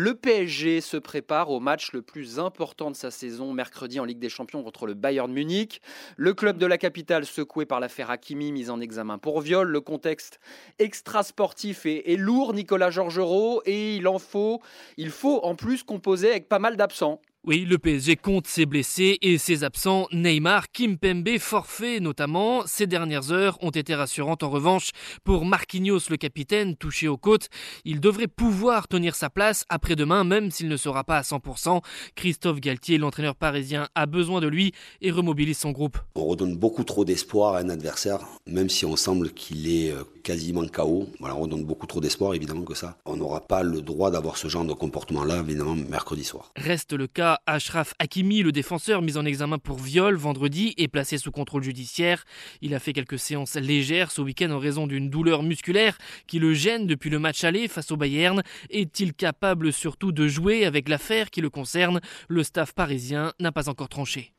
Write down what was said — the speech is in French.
Le PSG se prépare au match le plus important de sa saison mercredi en Ligue des Champions contre le Bayern Munich. Le club de la capitale secoué par l'affaire Hakimi mise en examen pour viol. Le contexte extra-sportif est, lourd, Nicolas Georgerot, et il en faut, il faut en plus composer avec pas mal d'absents. Oui, le PSG compte ses blessés et ses absents. Neymar, Kimpembe, forfait notamment. Ces dernières heures ont été rassurantes en revanche pour Marquinhos, le capitaine, touché aux côtes. Il devrait pouvoir tenir sa place après-demain, même s'il ne sera pas à 100%. Christophe Galtier, l'entraîneur parisien, a besoin de lui et remobilise son groupe. On redonne beaucoup trop d'espoir à un adversaire, même si on semble qu'il est euh, quasiment KO. Voilà, on redonne beaucoup trop d'espoir, évidemment, que ça. On n'aura pas le droit d'avoir ce genre de comportement-là, évidemment, mercredi soir. Reste le Ashraf Hakimi, le défenseur mis en examen pour viol vendredi, est placé sous contrôle judiciaire. Il a fait quelques séances légères ce week-end en raison d'une douleur musculaire qui le gêne depuis le match aller face au Bayern. Est-il capable surtout de jouer avec l'affaire qui le concerne? Le staff parisien n'a pas encore tranché.